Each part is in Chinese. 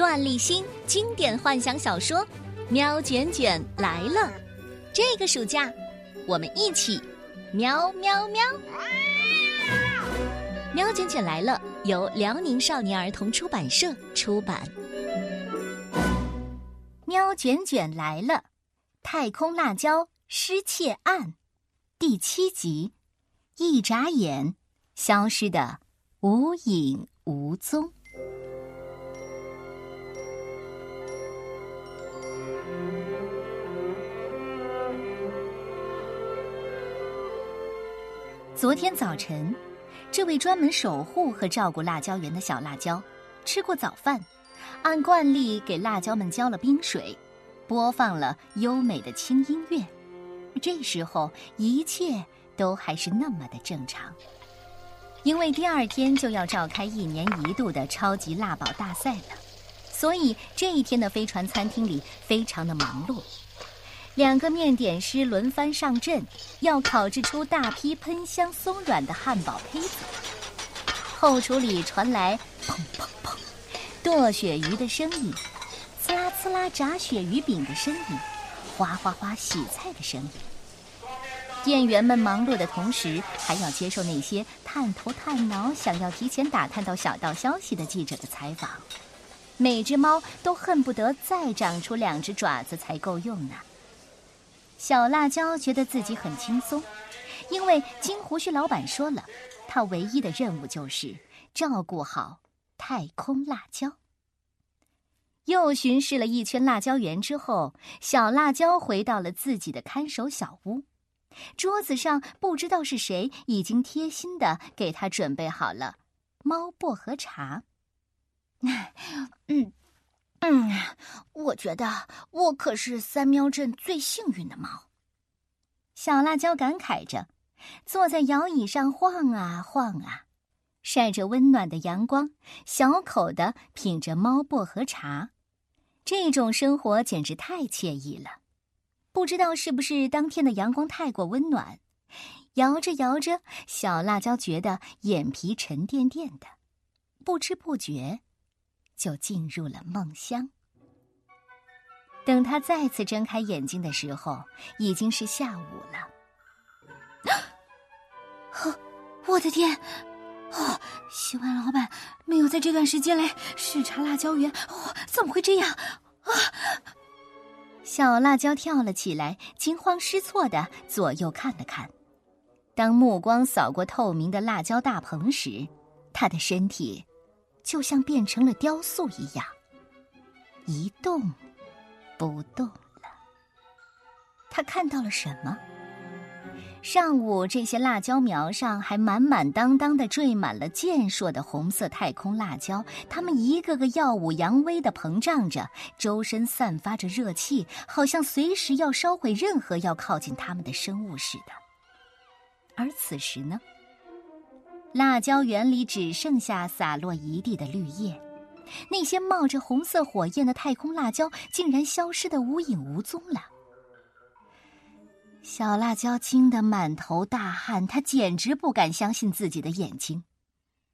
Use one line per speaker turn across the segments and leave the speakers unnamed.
段立新经典幻想小说《喵卷卷来了》，这个暑假我们一起喵喵喵！《喵卷卷来了》由辽宁少年儿童出版社出版。《喵卷卷来了》，太空辣椒失窃案第七集，一眨眼消失的无影无踪。昨天早晨，这位专门守护和照顾辣椒园的小辣椒，吃过早饭，按惯例给辣椒们浇了冰水，播放了优美的轻音乐。这时候，一切都还是那么的正常，因为第二天就要召开一年一度的超级辣宝大赛了，所以这一天的飞船餐厅里非常的忙碌。两个面点师轮番上阵，要烤制出大批喷香松软的汉堡胚子。后厨里传来砰砰砰剁鳕鱼的声音，呲啦呲啦炸鳕鱼饼的声音，哗哗哗洗菜的声音。店员们忙碌的同时，还要接受那些探头探脑、想要提前打探到小道消息的记者的采访。每只猫都恨不得再长出两只爪子才够用呢。小辣椒觉得自己很轻松，因为金胡须老板说了，他唯一的任务就是照顾好太空辣椒。又巡视了一圈辣椒园之后，小辣椒回到了自己的看守小屋。桌子上不知道是谁已经贴心的给他准备好了猫薄荷茶。嗯。嗯，我觉得我可是三喵镇最幸运的猫。小辣椒感慨着，坐在摇椅上晃啊晃啊，晒着温暖的阳光，小口的品着猫薄荷茶。这种生活简直太惬意了。不知道是不是当天的阳光太过温暖，摇着摇着，小辣椒觉得眼皮沉甸甸的，不知不觉。就进入了梦乡。等他再次睁开眼睛的时候，已经是下午了。啊！我的天！哦，希望老板没有在这段时间来视察辣椒园。哦，怎么会这样？啊！小辣椒跳了起来，惊慌失措的左右看了看。当目光扫过透明的辣椒大棚时，他的身体。就像变成了雕塑一样，一动不动了。他看到了什么？上午这些辣椒苗上还满满当当的缀满了健硕的红色太空辣椒，它们一个个耀武扬威的膨胀着，周身散发着热气，好像随时要烧毁任何要靠近它们的生物似的。而此时呢？辣椒园里只剩下洒落一地的绿叶，那些冒着红色火焰的太空辣椒竟然消失的无影无踪了。小辣椒惊得满头大汗，他简直不敢相信自己的眼睛。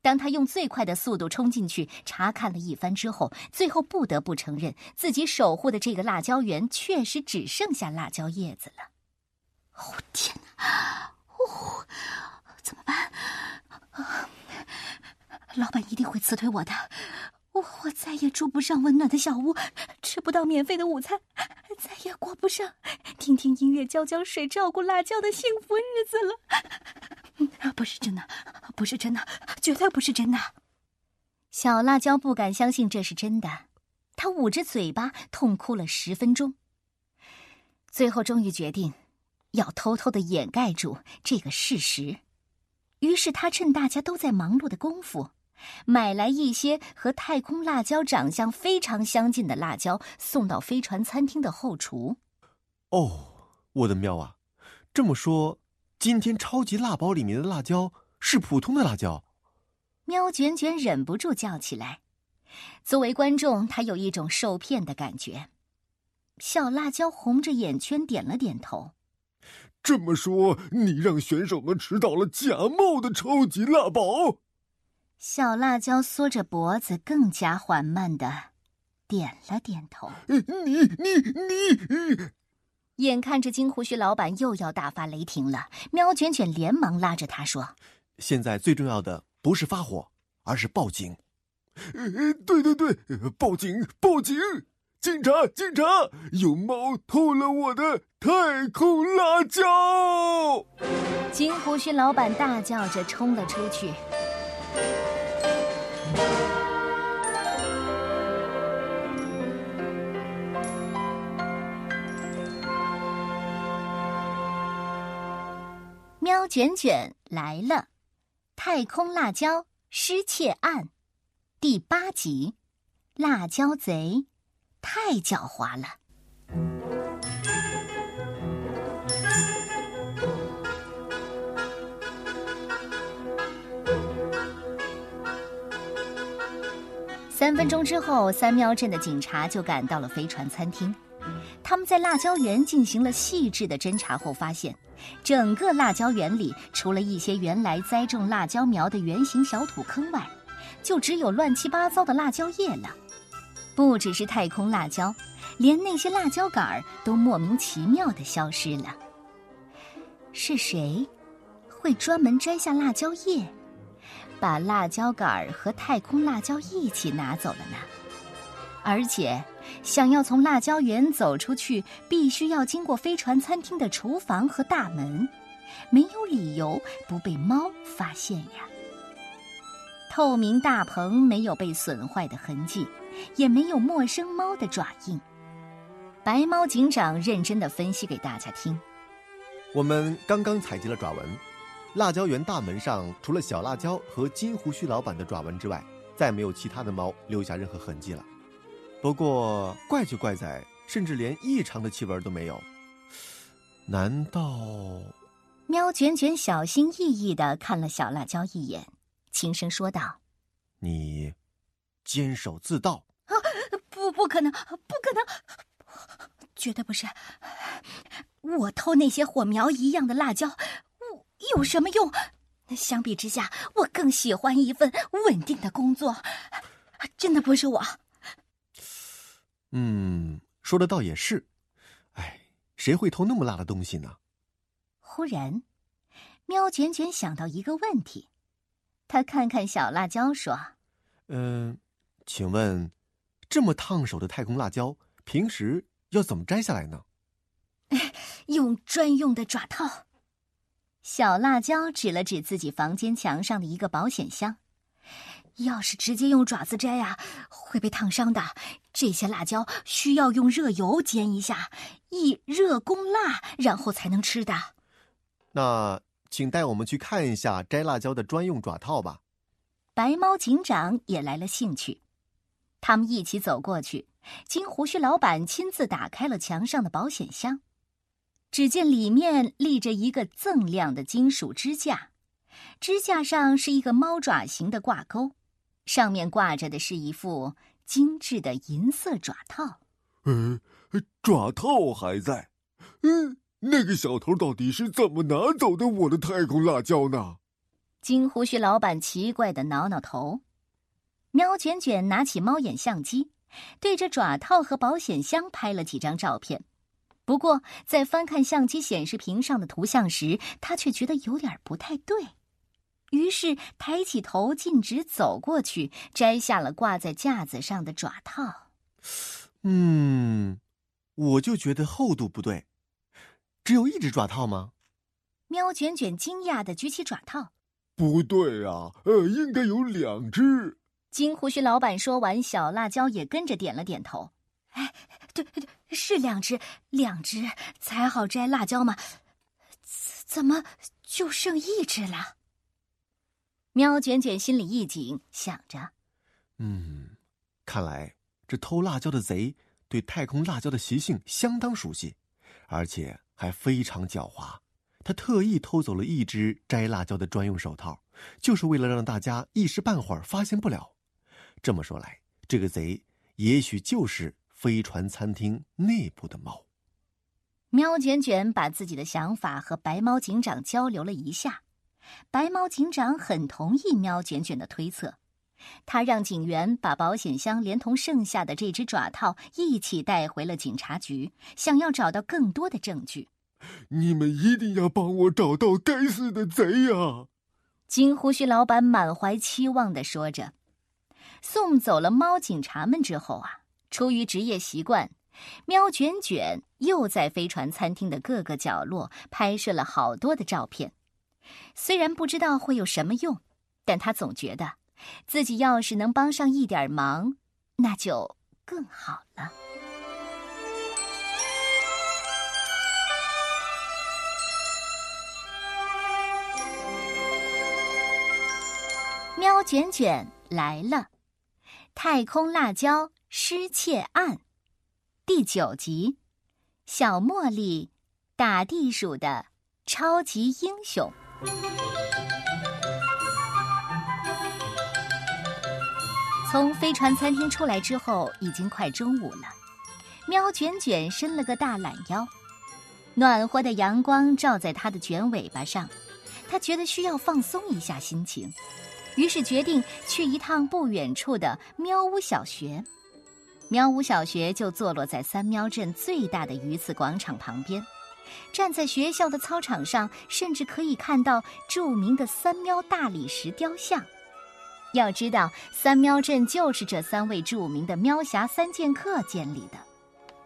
当他用最快的速度冲进去查看了一番之后，最后不得不承认，自己守护的这个辣椒园确实只剩下辣椒叶子了。哦天哪！哦，怎么办？老板一定会辞退我的，我我再也住不上温暖的小屋，吃不到免费的午餐，再也过不上听听音乐、浇浇水、照顾辣椒的幸福日子了。不是真的，不是真的，绝对不是真的。小辣椒不敢相信这是真的，他捂着嘴巴痛哭了十分钟，最后终于决定要偷偷的掩盖住这个事实。于是他趁大家都在忙碌的功夫。买来一些和太空辣椒长相非常相近的辣椒，送到飞船餐厅的后厨。
哦，我的喵啊！这么说，今天超级辣包里面的辣椒是普通的辣椒？
喵卷卷忍不住叫起来。作为观众，他有一种受骗的感觉。小辣椒红着眼圈点了点头。
这么说，你让选手们吃到了假冒的超级辣宝？
小辣椒缩着脖子，更加缓慢的点了点头。
你你你！
眼看着金胡须老板又要大发雷霆了，喵卷卷连忙拉着他说：“
现在最重要的不是发火，而是报警。”
对对对，报警报警！警察警察，有猫偷了我的太空辣椒！
金胡须老板大叫着冲了出去。喵卷卷来了，《太空辣椒失窃案》第八集：辣椒贼太狡猾了。三分钟之后，三喵镇的警察就赶到了飞船餐厅。他们在辣椒园进行了细致的侦查后，发现整个辣椒园里，除了一些原来栽种辣椒苗的圆形小土坑外，就只有乱七八糟的辣椒叶了。不只是太空辣椒，连那些辣椒杆儿都莫名其妙的消失了。是谁会专门摘下辣椒叶，把辣椒杆儿和太空辣椒一起拿走了呢？而且。想要从辣椒园走出去，必须要经过飞船餐厅的厨房和大门，没有理由不被猫发现呀。透明大棚没有被损坏的痕迹，也没有陌生猫的爪印。白猫警长认真的分析给大家听：
我们刚刚采集了爪纹，辣椒园大门上除了小辣椒和金胡须老板的爪纹之外，再没有其他的猫留下任何痕迹了。不过怪就怪在，甚至连异常的气味都没有。难道？
喵卷卷小心翼翼的看了小辣椒一眼，轻声说道：“
你监守自盗？
啊，不，不可能，不可能，绝对不是！我偷那些火苗一样的辣椒，我有什么用？相比之下，我更喜欢一份稳定的工作。真的不是我。”
嗯，说的倒也是，哎，谁会偷那么辣的东西呢？
忽然，喵卷卷想到一个问题，他看看小辣椒说：“
嗯，请问，这么烫手的太空辣椒，平时要怎么摘下来呢？”
用专用的爪套。小辣椒指了指自己房间墙上的一个保险箱。要是直接用爪子摘呀，会被烫伤的。这些辣椒需要用热油煎一下，以热攻辣，然后才能吃的。
那请带我们去看一下摘辣椒的专用爪套吧。
白猫警长也来了兴趣，他们一起走过去。金胡须老板亲自打开了墙上的保险箱，只见里面立着一个锃亮的金属支架，支架上是一个猫爪形的挂钩。上面挂着的是一副精致的银色爪套。
嗯，爪套还在。嗯，那个小偷到底是怎么拿走的我的太空辣椒呢？
金胡须老板奇怪的挠挠头。喵卷卷拿起猫眼相机，对着爪套和保险箱拍了几张照片。不过，在翻看相机显示屏上的图像时，他却觉得有点不太对。于是抬起头，径直走过去，摘下了挂在架子上的爪套。
嗯，我就觉得厚度不对，只有一只爪套吗？
喵卷卷惊讶的举起爪套。
不对啊，呃，应该有两只。
金胡须老板说完，小辣椒也跟着点了点头。哎，对对，是两只，两只才好摘辣椒嘛。怎么就剩一只了？喵卷卷心里一紧，想着：“
嗯，看来这偷辣椒的贼对太空辣椒的习性相当熟悉，而且还非常狡猾。他特意偷走了一只摘辣椒的专用手套，就是为了让大家一时半会儿发现不了。这么说来，这个贼也许就是飞船餐厅内部的猫。”
喵卷卷把自己的想法和白猫警长交流了一下，白猫警长很同意喵卷卷的推测，他让警员把保险箱连同剩下的这只爪套一起带回了警察局，想要找到更多的证据。
你们一定要帮我找到该死的贼呀！
金胡须老板满怀期望的说着。送走了猫警察们之后啊，出于职业习惯。喵卷卷又在飞船餐厅的各个角落拍摄了好多的照片，虽然不知道会有什么用，但他总觉得自己要是能帮上一点忙，那就更好了。喵卷卷来了，太空辣椒失窃案。第九集，小茉莉打地鼠的超级英雄。从飞船餐厅出来之后，已经快中午了。喵卷卷伸了个大懒腰，暖和的阳光照在它的卷尾巴上，它觉得需要放松一下心情，于是决定去一趟不远处的喵屋小学。喵屋小学就坐落在三喵镇最大的鱼刺广场旁边，站在学校的操场上，甚至可以看到著名的三喵大理石雕像。要知道，三喵镇就是这三位著名的喵侠三剑客建立的，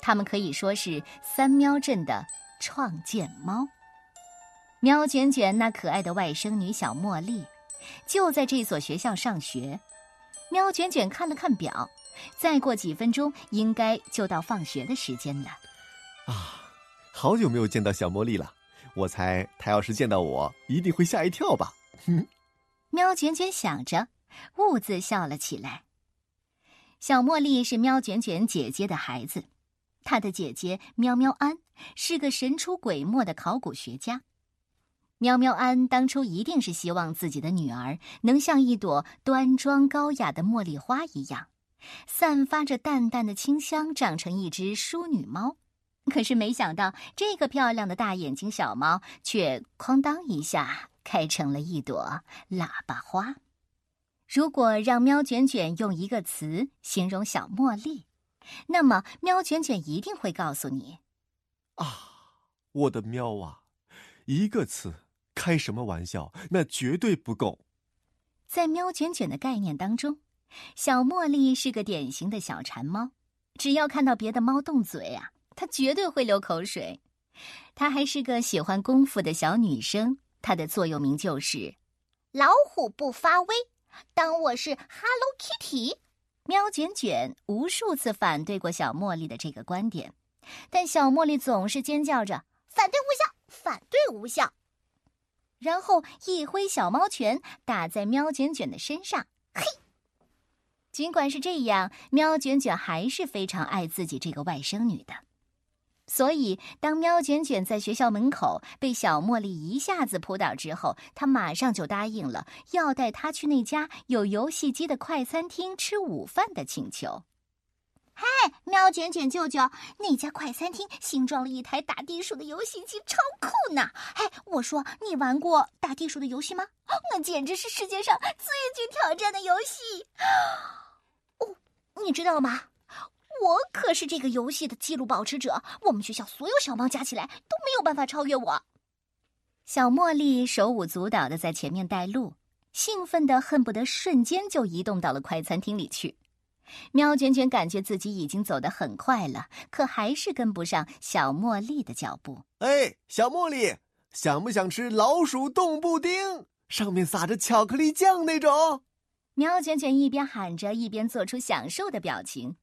他们可以说是三喵镇的创建猫。喵卷卷那可爱的外甥女小茉莉，就在这所学校上学。喵卷卷看了看表。再过几分钟，应该就到放学的时间了。
啊，好久没有见到小茉莉了，我猜她要是见到我，一定会吓一跳吧。哼，
喵卷卷想着，兀自笑了起来。小茉莉是喵卷卷姐姐的孩子，她的姐姐喵喵安是个神出鬼没的考古学家。喵喵安当初一定是希望自己的女儿能像一朵端庄高雅的茉莉花一样。散发着淡淡的清香，长成一只淑女猫。可是没想到，这个漂亮的大眼睛小猫却哐当一下开成了一朵喇叭花。如果让喵卷卷用一个词形容小茉莉，那么喵卷卷一定会告诉你：“
啊，我的喵啊，一个词，开什么玩笑？那绝对不够。”
在喵卷卷的概念当中。小茉莉是个典型的小馋猫，只要看到别的猫动嘴啊，它绝对会流口水。她还是个喜欢功夫的小女生，她的座右铭就是“老虎不发威”。当我是 Hello Kitty，喵卷卷无数次反对过小茉莉的这个观点，但小茉莉总是尖叫着“反对无效，反对无效”，然后一挥小猫拳打在喵卷卷的身上，嘿。尽管是这样，喵卷卷还是非常爱自己这个外甥女的。所以，当喵卷卷在学校门口被小茉莉一下子扑倒之后，他马上就答应了要带她去那家有游戏机的快餐厅吃午饭的请求。嗨，喵卷卷舅舅，那家快餐厅新装了一台打地鼠的游戏机，超酷呢！哎，我说你玩过打地鼠的游戏吗？那简直是世界上最具挑战的游戏。你知道吗？我可是这个游戏的记录保持者。我们学校所有小猫加起来都没有办法超越我。小茉莉手舞足蹈的在前面带路，兴奋的恨不得瞬间就移动到了快餐厅里去。喵卷卷感觉自己已经走得很快了，可还是跟不上小茉莉的脚步。
哎，小茉莉，想不想吃老鼠冻布丁？上面撒着巧克力酱那种？
喵卷卷一边喊着，一边做出享受的表情。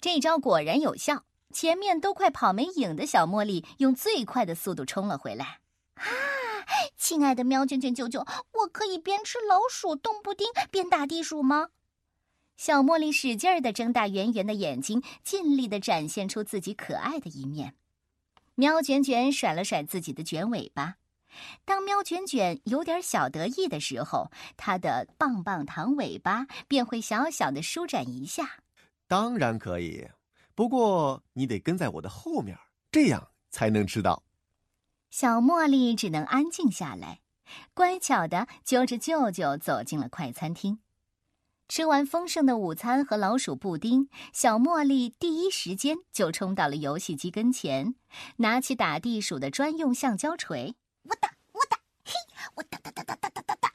这招果然有效，前面都快跑没影的小茉莉用最快的速度冲了回来。啊，亲爱的喵卷卷舅舅，我可以边吃老鼠冻布丁边打地鼠吗？小茉莉使劲儿的睁大圆圆的眼睛，尽力的展现出自己可爱的一面。喵卷卷甩了甩自己的卷尾巴，当喵卷卷有点小得意的时候，它的棒棒糖尾巴便会小小的舒展一下。
当然可以，不过你得跟在我的后面，这样才能吃到。
小茉莉只能安静下来，乖巧的揪着舅舅走进了快餐厅。吃完丰盛的午餐和老鼠布丁，小茉莉第一时间就冲到了游戏机跟前，拿起打地鼠的专用橡胶锤，我打我打，嘿，我打打打打打打打打。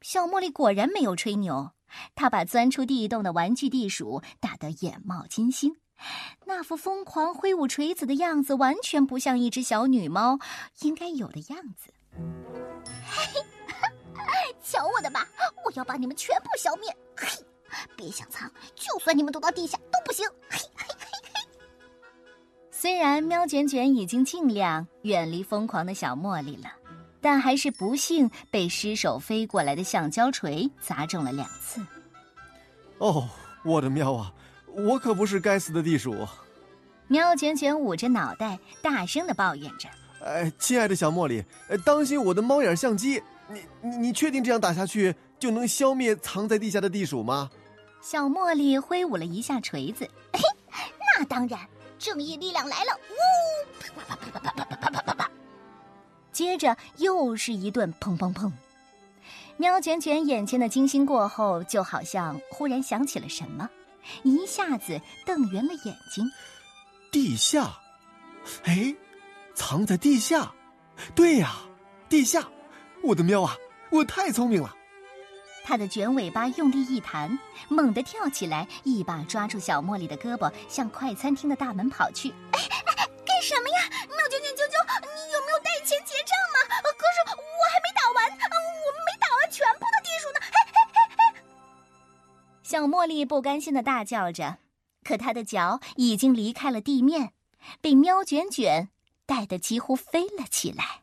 小茉莉果然没有吹牛，她把钻出地洞的玩具地鼠打得眼冒金星，那副疯狂挥舞锤子的样子，完全不像一只小女猫应该有的样子。嘿嘿。瞧我的吧！我要把你们全部消灭！嘿，别想藏，就算你们躲到地下都不行！嘿嘿。虽然喵卷卷已经尽量远离疯狂的小茉莉了，但还是不幸被失手飞过来的橡胶锤砸中了两次。
哦，我的喵啊！我可不是该死的地鼠！
喵卷卷捂着脑袋，大声的抱怨着：“
哎，亲爱的小茉莉，当心我的猫眼相机！”你你你确定这样打下去就能消灭藏在地下的地鼠吗？
小茉莉挥舞了一下锤子，嘿，那当然，正义力量来了！呜，啪啪啪啪啪啪啪啪啪啪，接着又是一顿砰砰砰。喵卷卷眼前的惊心过后，就好像忽然想起了什么，一下子瞪圆了眼睛。
地下，哎，藏在地下，对呀，地下。我的喵啊！我太聪明了。
它的卷尾巴用力一弹，猛地跳起来，一把抓住小茉莉的胳膊，向快餐厅的大门跑去。哎哎，干什么呀？喵卷卷啾啾，你有没有带钱结账吗？可是我还没打完，我们没打完全部的地鼠呢。嘿嘿嘿嘿！小茉莉不甘心的大叫着，可她的脚已经离开了地面，被喵卷卷带得几乎飞了起来。